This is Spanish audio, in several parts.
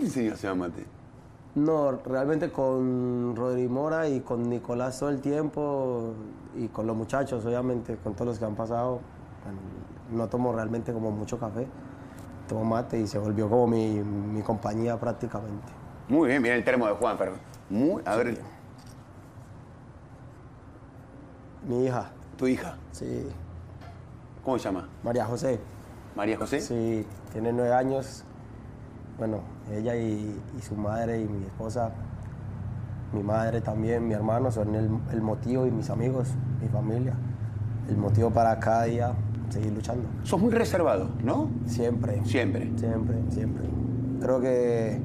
te enseñó a hacer mate? No, realmente con Rodri Mora y con Nicolás todo el tiempo y con los muchachos, obviamente, con todos los que han pasado. No tomo realmente como mucho café, tomo mate y se volvió como mi, mi compañía prácticamente. Muy bien, mira el termo de Juan, pero muy, a ver, Mi hija, tu hija, sí, ¿cómo se llama? María José, María José. sí, tiene nueve años. Bueno, ella y, y su madre y mi esposa, mi madre también, mi hermano son el, el motivo y mis amigos, mi familia. El motivo para cada día seguir luchando. Sos muy reservado, ¿no? Siempre. Siempre. Siempre, siempre. Creo que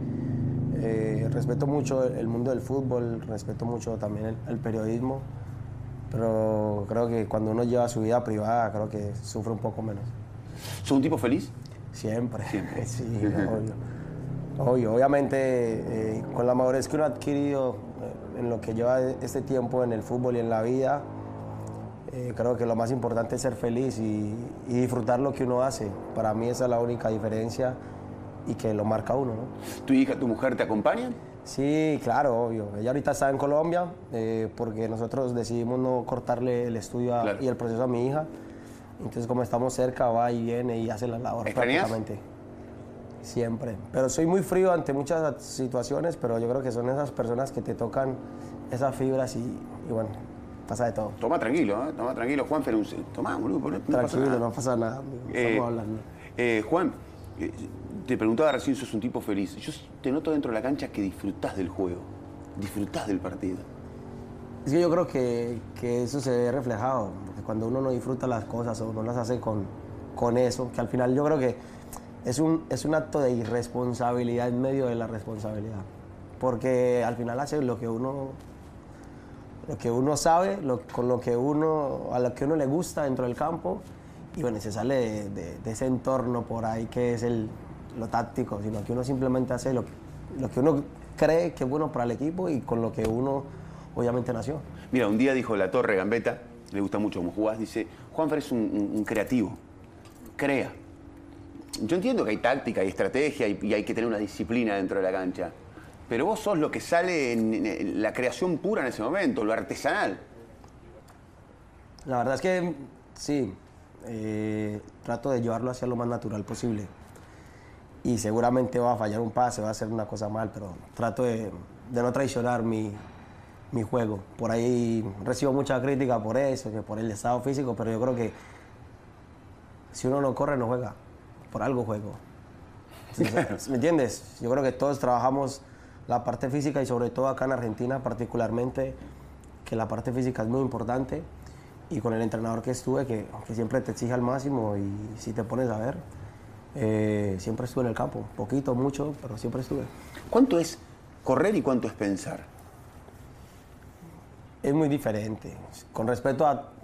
eh, respeto mucho el mundo del fútbol, respeto mucho también el, el periodismo, pero creo que cuando uno lleva su vida privada, creo que sufre un poco menos. ¿Sos un tipo feliz? Siempre. Siempre. Sí, obvio. Obvio, obviamente eh, con la madurez que uno ha adquirido eh, en lo que lleva este tiempo en el fútbol y en la vida, eh, creo que lo más importante es ser feliz y, y disfrutar lo que uno hace. Para mí esa es la única diferencia y que lo marca uno. ¿no? ¿Tu hija, tu mujer te acompañan? Sí, claro, obvio. Ella ahorita está en Colombia porque nosotros decidimos no cortarle el estudio a- Claro. y el proceso a mi hija. Entonces, como estamos cerca, va y viene y hace la labor ¿Extrañas? prácticamente. Siempre. Pero soy muy frío ante muchas situaciones, pero yo creo que son esas personas que te tocan esas fibras y, y bueno, pasa de todo. Toma tranquilo, ¿eh? Toma tranquilo, Juan, pero un... Tomá, boludo, no pasa Tranquilo, nada. no pasa nada. Eh, hablando. eh, Juan, eh, te preguntaba recién, sos un tipo feliz. Yo te noto dentro de la cancha que disfrutás del juego, disfrutás del partido. Es que yo creo que, que eso se ve reflejado, porque cuando uno no disfruta las cosas o no las hace con, con eso, que al final yo creo que es un, es un acto de irresponsabilidad en medio de la responsabilidad. Porque al final hace lo que uno, lo que uno sabe, lo- con lo que uno, a lo que uno le gusta dentro del campo, y bueno, se sale de, de- de ese entorno por ahí que es el, lo táctico, sino que uno simplemente hace lo, lo que uno cree que es bueno para el equipo y con lo que uno obviamente nació. Mira, un día dijo la Torre Gambetta, le gusta mucho cómo jugás, dice, Juanfer es un, un- un creativo, crea. Yo entiendo que hay táctica, hay estrategia y, y hay que tener una disciplina dentro de la cancha, pero vos sos lo que sale en, en la creación pura en ese momento, lo artesanal. La verdad es que sí, eh, trato de llevarlo hacia lo más natural posible. Y seguramente va a fallar un pase, va a hacer una cosa mal, pero trato de, de no traicionar mi, mi juego. Por ahí recibo mucha crítica por eso, que por el estado físico, pero yo creo que si uno no corre, no juega. Por algo juego. ¿Me entiendes? Yo creo que todos trabajamos la parte física y sobre todo acá en Argentina particularmente, que la parte física es muy importante. Y con el entrenador que estuve, que, que siempre te exige al máximo y si te pones a ver, eh, siempre estuve en el campo. Poquito, mucho, pero siempre estuve. ¿Cuánto es correr y cuánto es pensar? Es muy diferente. Con respeto a,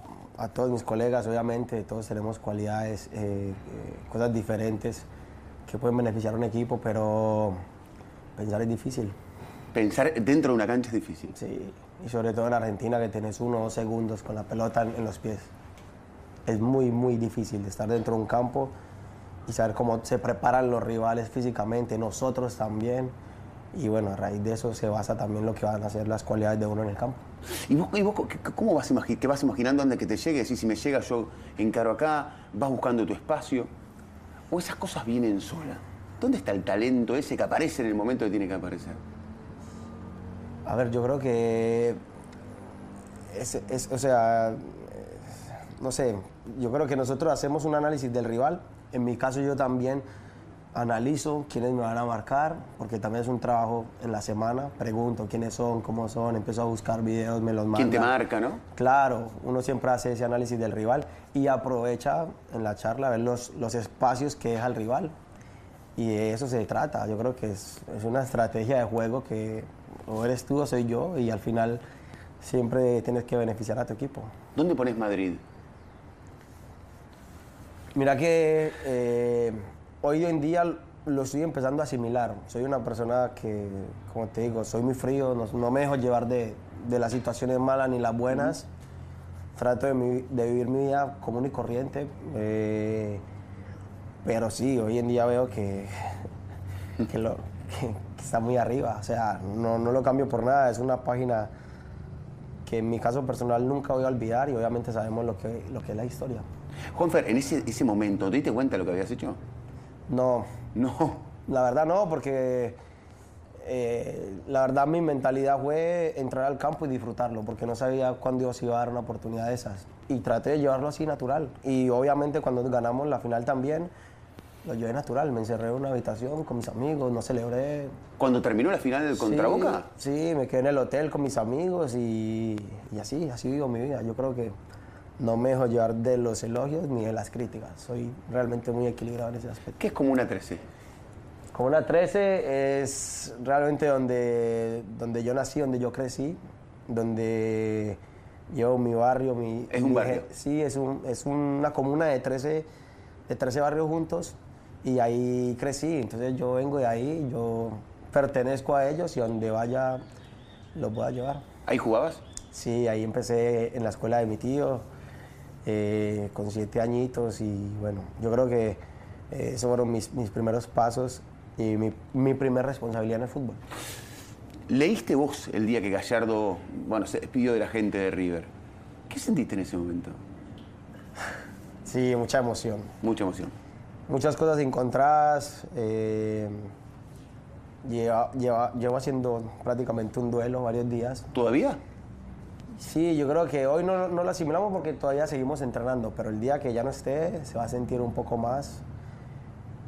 a todos mis colegas, obviamente, todos tenemos cualidades, eh, eh, cosas diferentes que pueden beneficiar a un equipo, pero pensar es difícil. Pensar dentro de una cancha es difícil. Sí, y sobre todo en Argentina que tenés uno o dos segundos con la pelota en, en los pies. Es muy, muy difícil estar dentro de un campo y saber cómo se preparan los rivales físicamente, nosotros también. Y bueno, a raíz de eso se basa también lo que van a ser las cualidades de uno en el campo. ¿Y vos, y vos cómo vas, imaginando antes que te llegue? Si, si me llega yo encaro acá, vas buscando tu espacio. ¿O esas cosas vienen solas? ¿Dónde está el talento ese que aparece en el momento que tiene que aparecer? A ver, yo creo que es, es- o sea, no sé, yo creo que nosotros hacemos un análisis del rival. En mi caso yo también analizo quiénes me van a marcar, porque también es un trabajo en la semana. Pregunto quiénes son, cómo son, empiezo a buscar videos, me los manda. ¿Quién te marca, no? Claro, uno siempre hace ese análisis del rival y aprovecha en la charla ver los, los espacios que deja el rival. Y de eso se trata. Yo creo que es, es una estrategia de juego que o eres tú o soy yo y al final siempre tienes que beneficiar a tu equipo. ¿Dónde pones Madrid? Mira que eh, hoy en día lo estoy empezando a asimilar. Soy una persona que, como te digo, soy muy frío, no, no me dejo llevar de, de las situaciones malas ni las buenas. Trato de, mi- de vivir mi vida común y corriente. eh, pero sí, hoy en día veo que, que, lo- que, está muy arriba. O sea, no, no lo cambio por nada. Es una página que en mi caso personal nunca voy a olvidar y obviamente sabemos lo que, lo que es la historia. Juanfer, en ese, ese momento, ¿te diste cuenta de lo que habías hecho? No. No. La verdad no, porque eh, la verdad mi mentalidad fue entrar al campo y disfrutarlo, porque no sabía cuándo Dios iba a dar una oportunidad de esas. Y traté de llevarlo así natural. Y obviamente cuando ganamos la final también, lo llevé natural. Me encerré en una habitación con mis amigos, no celebré. ¿Cuando terminó la final del contra Boca? Sí, me quedé en el hotel con mis amigos y, y así, así vivo mi vida. Yo creo que no me dejo llevar de los elogios ni de las críticas. Soy realmente muy equilibrado en ese aspecto. ¿Qué es como una 13? Como una 13 es realmente donde, donde yo nací, donde yo crecí, donde llevo mi barrio. Mi, ¿Es un barrio? Sí, es, un, es una comuna de 13, de 13 barrios juntos y ahí crecí. Entonces yo vengo de ahí, yo pertenezco a ellos y donde vaya los voy a llevar. ¿Ahí jugabas? Sí, ahí empecé en la escuela de mi tío eh, con siete añitos y bueno, yo creo que eh, esos fueron mis, mis, primeros pasos y mi, mi primera responsabilidad en el fútbol. ¿Leíste vos el día que Gallardo bueno, se despidió de la gente de River? ¿Qué sentiste en ese momento? Sí, mucha emoción. Mucha emoción. Muchas cosas encontradas. Eh, lleva, lleva, llevo haciendo prácticamente un duelo varios días. ¿Todavía? Sí, yo creo que hoy no, no, lo asimilamos porque todavía seguimos entrenando, pero el día que ya no esté se va a sentir un poco más.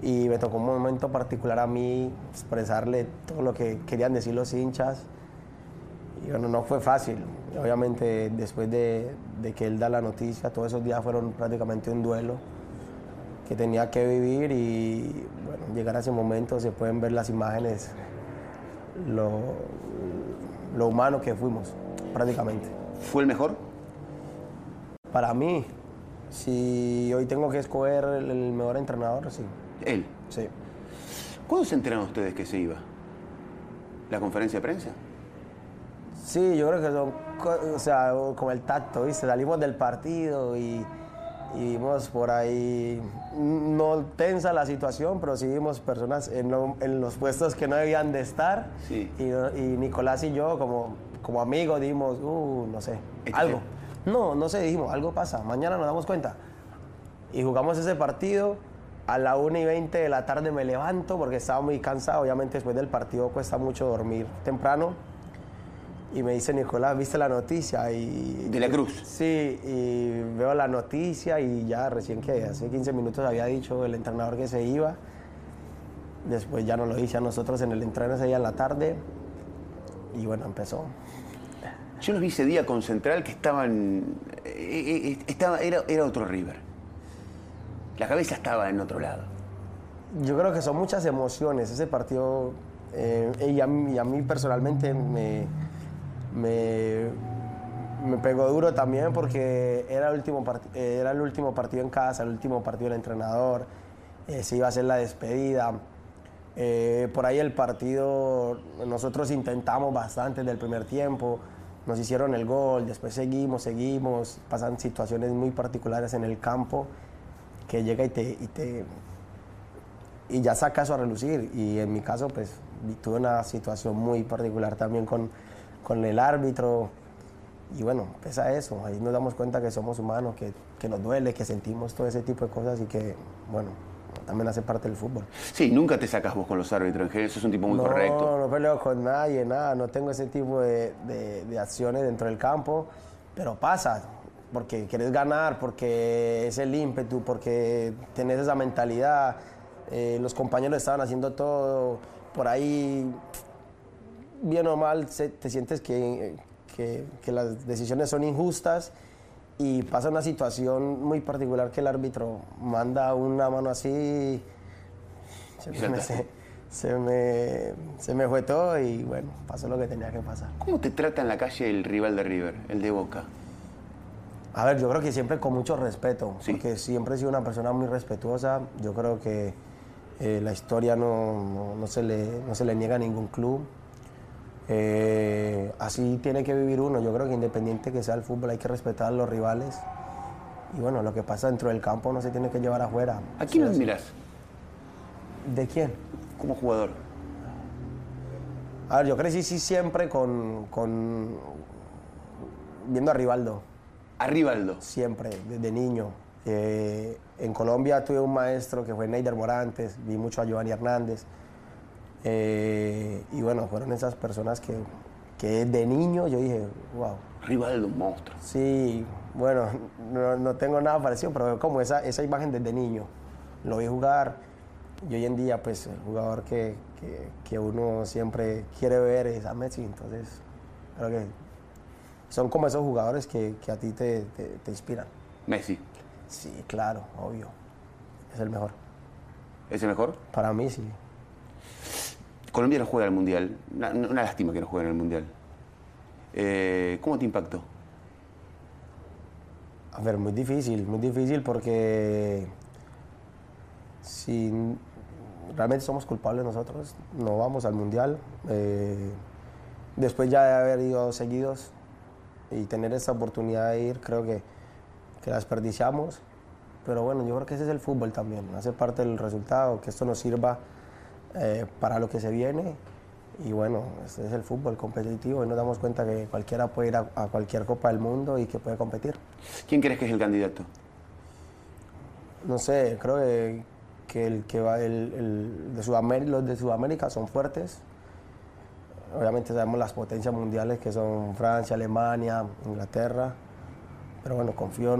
Y me tocó un momento particular a mí expresarle todo lo que querían decir los hinchas. Y bueno, no fue fácil. Obviamente después de, de que él da la noticia, todos esos días fueron prácticamente un duelo que tenía que vivir y bueno, llegar a ese momento se pueden ver las imágenes, lo, lo humano que fuimos prácticamente. ¿Fue el mejor? Para mí, si hoy tengo que escoger el, mejor entrenador, sí. ¿Él? Sí. ¿Cuándo se enteraron ustedes que se iba? ¿La conferencia de prensa? Sí, yo creo que son, o sea, como el tacto, ¿viste? Salimos del partido y, vimos por ahí, no tensa la situación, pero sí vimos personas en, los puestos que no debían de estar. Sí. Y, y Nicolás y yo, como como amigos dijimos, uh, no sé, algo. No, no sé, dijimos, algo pasa, mañana nos damos cuenta. Y jugamos ese partido, a la 1 y 20 de la tarde me levanto porque estaba muy cansado, obviamente después del partido cuesta mucho dormir temprano. Y me dice Nicolás, ¿viste la noticia? Y, ¿De la Cruz? Sí, y veo la noticia y ya recién que hace 15 minutos había dicho el entrenador que se iba. Después ya nos lo dice a nosotros en el entreno ese día en la tarde. Y bueno, empezó. Yo los vi ese día con Central que estaban. Eh, eh, eh, estaba, era, era otro River. La cabeza estaba en otro lado. Yo creo que son muchas emociones. Ese partido, y, a mí, personalmente me, me, me, pegó duro también porque era el, último era el último partido en casa, el último partido del entrenador. se iba a hacer la despedida. Por ahí el partido, nosotros intentamos bastante del primer tiempo nos hicieron el gol, después seguimos, seguimos, pasan situaciones muy particulares en el campo que llega y te, y ya saca eso a relucir. Y en mi caso, pues tuve una situación muy particular también con, con el árbitro. Y bueno, pesa eso, ahí nos damos cuenta que somos humanos, que, que nos duele, que sentimos todo ese tipo de cosas y que, bueno, también hace parte del fútbol. Sí, nunca te sacas vos con los árbitros, en es un tipo muy correcto. No, no peleo con nadie, nada, no tengo ese tipo de, de, acciones dentro del campo, pero pasa, porque quieres ganar, porque es el ímpetu, porque tienes esa mentalidad, eh, los compañeros estaban haciendo todo, por ahí, bien o mal, te sientes que, que, que las decisiones son injustas y pasa una situación muy particular que el árbitro manda una mano así, se me, se, me, se me, fue todo y bueno, pasó lo que tenía que pasar. ¿Cómo te trata en la calle el rival de River, el de Boca? A ver, yo creo que siempre con mucho respeto, porque siempre he sido una persona muy respetuosa, yo creo que eh, la historia no, no, no, se le, no se le niega a ningún club. Eh, así tiene que vivir uno. Yo creo que independiente que sea el fútbol, hay que respetar a los rivales. Y bueno, lo que pasa dentro del campo no se tiene que llevar afuera. ¿A quién admiras? ¿De quién? Como jugador. A ver, yo crecí sí siempre con, con viendo a Rivaldo, A Rivaldo. siempre, desde niño. Eh, en Colombia tuve un maestro que fue Neider Morantes, vi mucho a Giovanni Hernández. Eh, y bueno, fueron esas personas que, que de niño yo dije, wow, Rivaldo, un monstruo. Sí, bueno, no, no tengo nada parecido, pero como esa, esa imagen desde niño. Lo vi jugar y hoy en día, pues, el jugador que, que, que uno siempre quiere ver es a Messi. Entonces, creo que son como esos jugadores que, que a ti te, te, te inspiran. Messi. Sí, claro, obvio. Es el mejor. ¿Es el mejor? Para mí, sí. Colombia no juega el Mundial. Una, una lástima que no juegue en el Mundial. Eh, ¿Cómo te impactó? A ver, muy difícil, muy difícil porque si realmente somos culpables nosotros, no vamos al mundial. eh, después ya de haber ido seguidos y tener esta oportunidad de ir, creo que, que la desperdiciamos. Pero bueno, yo creo que ese es el fútbol también, hace parte del resultado, que esto nos sirva eh, para lo que se viene. Y bueno, este es el fútbol competitivo y nos damos cuenta que cualquiera puede ir a, a cualquier Copa del Mundo y que puede competir. ¿Quién crees que es el candidato? No sé, creo que, que el que va el, el de Sudamérica, los de Sudamérica son fuertes. Obviamente sabemos las potencias mundiales que son Francia, Alemania, Inglaterra. Pero bueno, confío,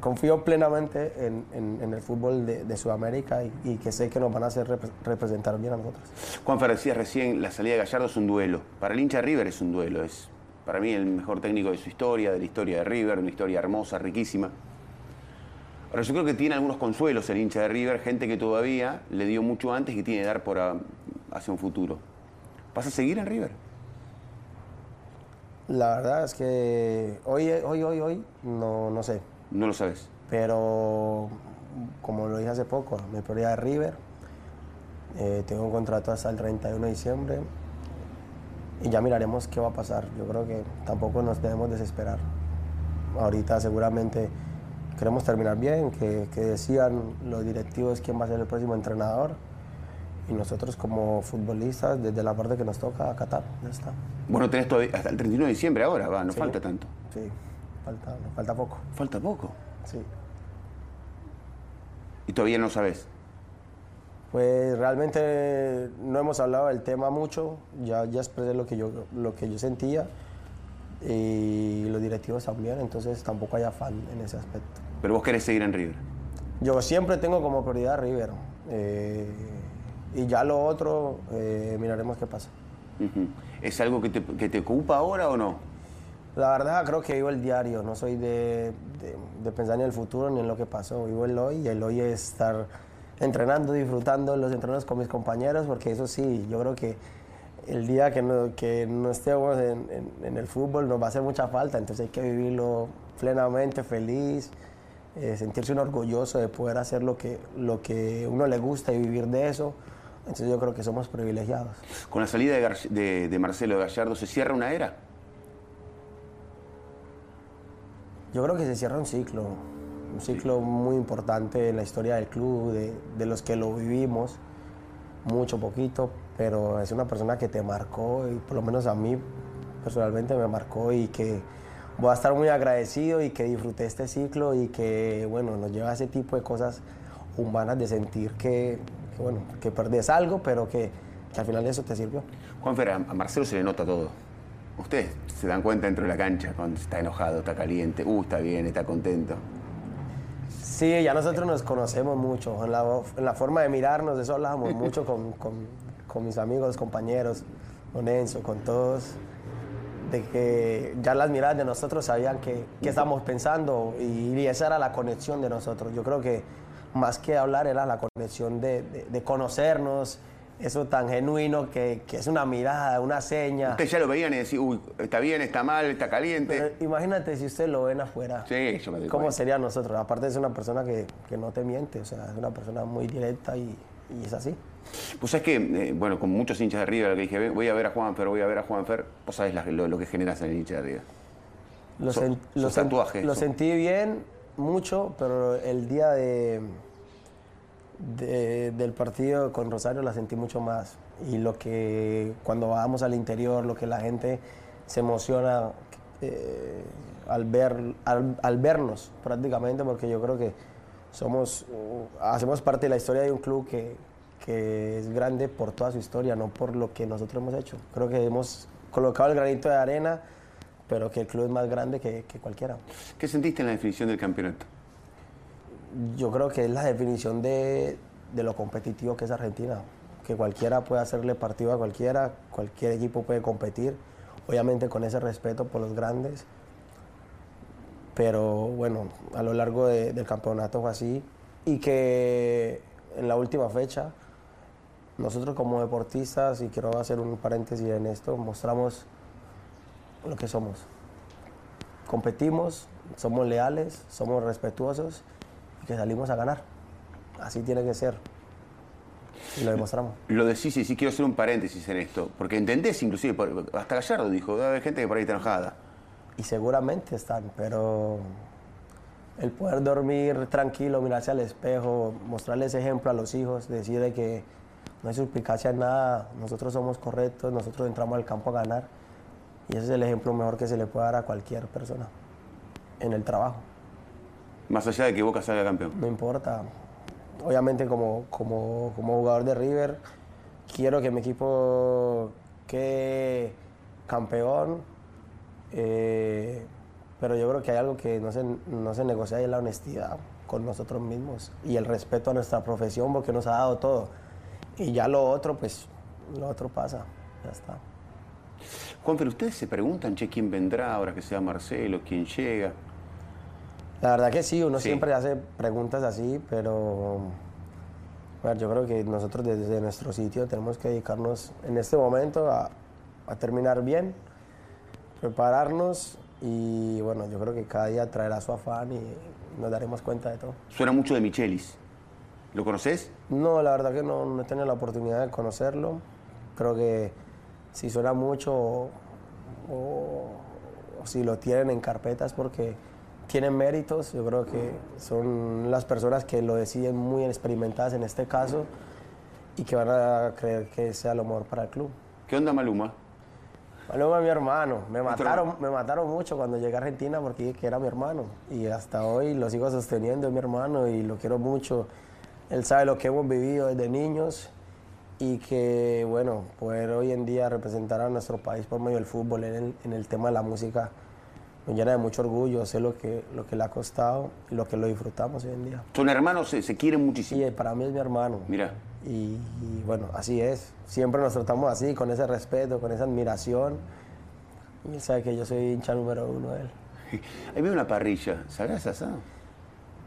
confío plenamente en, en- en el fútbol de, de Sudamérica y, y que sé que nos van a hacer repre- representar bien a nosotros. Juan decía recién, la salida de Gallardo es un duelo. Para el hincha de River es un duelo. Es para mí el mejor técnico de su historia, de la historia de River, una historia hermosa, riquísima. Ahora yo creo que tiene algunos consuelos el hincha de River, gente que todavía le dio mucho antes y que tiene que dar por a- hacia un futuro. ¿Vas a seguir en River? La verdad es que hoy, hoy, hoy, hoy, no, no sé. No lo sabes. Pero como lo dije hace poco, mi prioridad es River. Eh, tengo un contrato hasta el 31 de diciembre y ya miraremos qué va a pasar. Yo creo que tampoco nos debemos desesperar. Ahorita seguramente queremos terminar bien, que, que decían los directivos quién va a ser el próximo entrenador y nosotros como futbolistas desde la parte que nos toca acatar. Ya está. Bueno, tenés todavía hasta el 31 de diciembre ahora, va, no Sí. falta tanto. Sí, falta, nos falta poco. Falta poco. Sí. Y todavía no sabes. Pues realmente no hemos hablado del tema mucho, ya, ya expresé lo que, yo, lo que yo sentía y los directivos también, entonces tampoco hay afán en ese aspecto. Pero vos querés seguir en River. Yo siempre tengo como prioridad a River eh, y ya lo otro eh, miraremos qué pasa. ¿Es algo que te, que te ocupa ahora o no? La verdad creo que vivo el diario, no soy de, de- de pensar ni en el futuro ni en lo que pasó, vivo el hoy y el hoy es estar entrenando, disfrutando los entrenos con mis compañeros, porque eso sí, yo creo que el día que no, que no estemos en, en- en el fútbol nos va a hacer mucha falta, entonces hay que vivirlo plenamente, feliz, eh, sentirse uno orgulloso de poder hacer lo que, lo que uno le gusta y vivir de eso, entonces yo creo que somos privilegiados. Con la salida de, de- de Marcelo Gallardo, ¿se cierra una era? Yo creo que se cierra un ciclo, un ciclo muy importante en la historia del club, de, de los que lo vivimos, mucho, poquito, pero es una persona que te marcó y por lo menos a mí personalmente me marcó y que voy a estar muy agradecido y que disfruté este ciclo y que, bueno, nos lleva a ese tipo de cosas humanas de sentir que, que, bueno, que perdés algo, pero que, que al final eso te sirvió. Juanfer, a a Marcelo se le nota todo. Ustedes se dan cuenta dentro de la cancha cuando está enojado, está caliente, uh, está bien, está contento. Sí, ya nosotros nos conocemos mucho. En la, en la forma de mirarnos, eso hablábamos mucho con, con- con mis amigos, compañeros, con Enzo, con todos. De que ya las miradas de nosotros sabían que, que estábamos pensando y, y esa era la conexión de nosotros. Yo creo que más que hablar era la conexión de, de- de conocernos, eso tan genuino que, que es una mirada, una seña. Ustedes ya lo veían y decían, uy, está bien, está mal, está caliente. Pero imagínate si ustedes lo ven afuera. Sí, yo me ¿Cómo cuenta. sería nosotros? Aparte es una persona que, que no te miente, o sea, es una persona muy directa y, y es así. Pues sabes que, eh, bueno, con muchos hinchas de River que dije, voy a ver a Juanfer, voy a ver a Juanfer, vos sabés la- lo, lo que generas en el hincha de River. Lo, So- sen- sos lo sentí bien, mucho, pero el día de, de- del partido con Rosario la sentí mucho más. y lo que cuando vamos al interior, lo que la gente se emociona eh, al, ver, al, vernos prácticamente, porque yo creo que somos, hacemos parte de la historia de un club que, que es grande por toda su historia, no por lo que nosotros hemos hecho. Creo que hemos colocado el granito de arena, pero que el club es más grande que, que cualquiera. ¿Qué sentiste en la definición del campeonato? Yo creo que es la definición de, de lo competitivo que es Argentina que cualquiera puede hacerle partido a cualquiera, cualquier equipo puede competir, obviamente con ese respeto por los grandes, pero bueno, a lo largo del campeonato fue así y que en la última fecha nosotros como deportistas, y quiero hacer un paréntesis en esto, mostramos lo que somos. Competimos, somos leales, somos respetuosos que salimos a ganar. Así tiene que ser. Y lo demostramos. Lo decís y sí quiero hacer un paréntesis en esto, porque entendés inclusive, hasta Gallardo dijo, haber gente que por ahí está enojada. Y seguramente están, pero el poder dormir tranquilo, mirarse al espejo, mostrarles ejemplo a los hijos, decir de que no hay suplicacia en nada, nosotros somos correctos, nosotros entramos al campo a ganar. Y ese es el ejemplo mejor que se le puede dar a cualquier persona en el trabajo. Más allá de que Boca salga campeón. No importa, obviamente como, como, jugador de River, quiero que mi equipo quede campeón, eh, pero yo creo que hay algo que no se, no se negocia y es la honestidad con nosotros mismos y el respeto a nuestra profesión porque nos ha dado todo. Y ya lo otro, pues, lo otro pasa, ya está. Juan, pero ustedes se preguntan, che, ¿quién vendrá ahora que sea Marcelo? ¿Quién llega? La verdad que sí, uno siempre hace preguntas así, pero bueno, yo creo que nosotros desde nuestro sitio tenemos que dedicarnos en este momento a, terminar bien, prepararnos y bueno, yo creo que cada día traerá su afán y nos daremos cuenta de todo. Suena mucho de Michelis. ¿Lo conoces? No, la verdad que no, no he tenido la oportunidad de conocerlo. Creo que si suena mucho o, o si lo tienen en carpetas porque tienen méritos, yo creo que son las personas que lo deciden muy experimentadas en este caso y que van a creer que sea lo mejor para el club. ¿Qué onda Maluma? Maluma es mi hermano. Me mataron, me mataron mucho cuando llegué a Argentina porque dije que era mi hermano. Y hasta hoy lo sigo sosteniendo, es mi hermano y lo quiero mucho. Él sabe lo que hemos vivido desde niños y que, bueno, poder hoy en día representar a nuestro país por medio del fútbol en el, en el tema de la música me llena de mucho orgullo, sé lo que, lo que le ha costado y lo que lo disfrutamos hoy en día. Son hermanos, se, se quieren muchísimo. Sí, para mí es mi hermano. Mira. Y, bueno, así es. Siempre nos tratamos así, con ese respeto, con esa admiración. Y él sabe que yo soy hincha número uno de él. Ahí veo una parrilla, ¿sabes asado?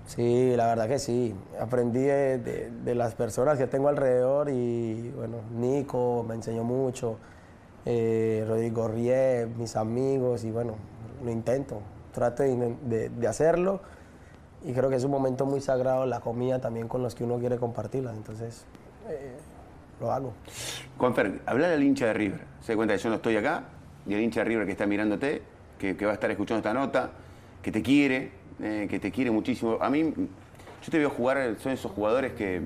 Sí, la verdad que sí. Aprendí de, de, las personas que tengo alrededor y bueno, Nico me enseñó mucho, eh, Rodrigo Rie, mis amigos y bueno, lo intento, trato de, hacerlo y creo que es un momento muy sagrado la comida también con los que uno quiere compartirla, entonces eh, lo hago. Juanfer, hablar al hincha de River, se da cuenta que yo no estoy acá y el hincha de River que está mirándote, que, va a estar escuchando esta nota, que te quiere, eh, que te quiere muchísimo. A mí, yo te veo jugar, son esos jugadores que...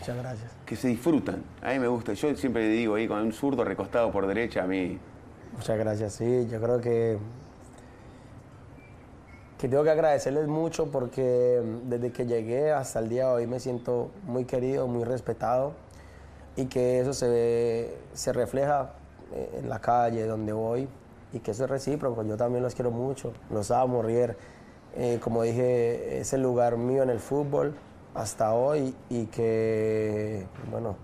Muchas gracias. Que se disfrutan. A mí me gusta. Yo siempre digo ahí, con un zurdo recostado por derecha, a mí Muchas gracias, sí, yo creo que, que tengo que agradecerles mucho porque desde que llegué hasta el día de hoy me siento muy querido, muy respetado y que eso se, se refleja eh, en la calle donde voy y que eso es recíproco, yo también los quiero mucho, los amo, River, eh, como dije, es el lugar mío en el fútbol hasta hoy y que, bueno,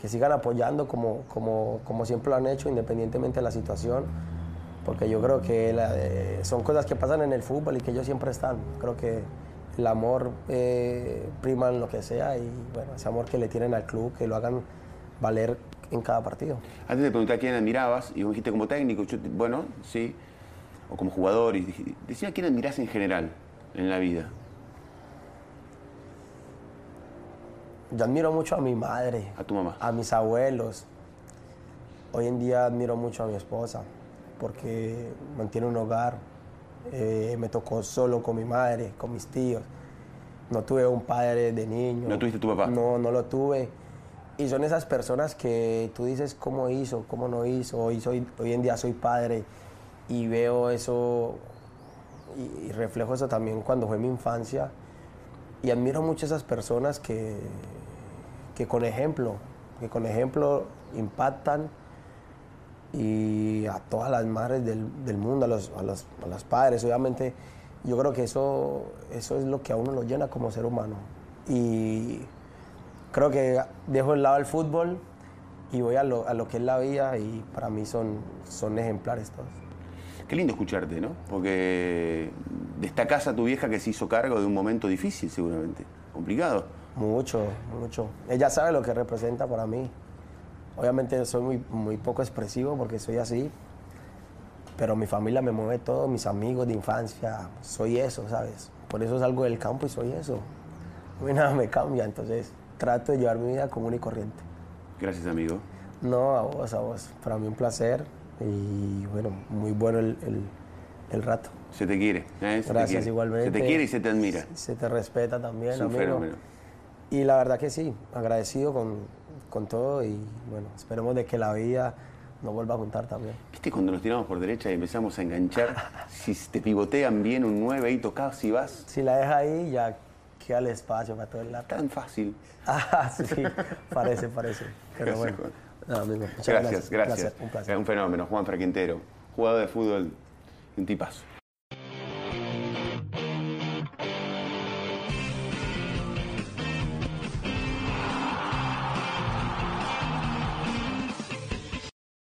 que sigan apoyando como, como, como siempre lo han hecho, independientemente de la situación, porque yo creo que eh, son cosas que pasan en el fútbol y que ellos siempre están. Creo que el amor eh, prima en lo que sea y bueno, ese amor que le tienen al club, que lo hagan valer en cada partido. Antes de preguntar a quién admirabas, y vos dijiste como técnico, bueno, sí, o como jugador, y decía a quién admirás en general en la vida. Yo admiro mucho a mi madre. A tu mamá. A mis abuelos. Hoy en día admiro mucho a mi esposa porque mantiene un hogar. Eh, me tocó solo con mi madre, con mis tíos. No tuve un padre de niño. ¿No tuviste tu papá? No, no lo tuve. Y son esas personas que tú dices cómo hizo, cómo no hizo. Hoy, soy, hoy en día soy padre y veo eso y, y reflejo eso también cuando fue mi infancia. Y admiro mucho a esas personas que, que con ejemplo, que con ejemplo impactan y a todas las madres del, del mundo, a los, a, los, a los padres, obviamente. Yo creo que eso, eso es lo que a uno lo llena como ser humano. Y creo que dejo de lado el fútbol y voy a lo, a lo que es la vida y para mí son, son ejemplares todos. Qué lindo escucharte, ¿no? Porque destacás a tu vieja que se hizo cargo de un momento difícil, seguramente. Complicado. Mucho, mucho. Ella sabe lo que representa para mí. Obviamente soy muy, muy poco expresivo porque soy así, pero mi familia me mueve todo, mis amigos de infancia, soy eso, ¿sabes? Por eso salgo del campo y soy eso. A mí nada me cambia, entonces trato de llevar mi vida común y corriente. Gracias, amigo. No, a vos, a vos. Para mí un placer y bueno, muy bueno el, el, el rato. Se te quiere. ¿eh? Se te Gracias quiere. igualmente. Se te quiere y se te admira. Se te respeta también, Es un amigo. fenómeno. Y la verdad que sí, agradecido con, con todo y bueno, esperemos de que la vida nos vuelva a juntar también. ¿Viste cuando nos tiramos por derecha y empezamos a enganchar? si te pivotean bien un 9 ahí tocás y vas, Si la deja ahí, ya queda el espacio para todo el lado. tan fácil. Ah, sí, parece, parece. Pero Gracias, bueno, no, muchas Gracias, gracias. Placer, un placer. Un fenómeno, Juan Fraquintero. Jugador de fútbol, un tipazo.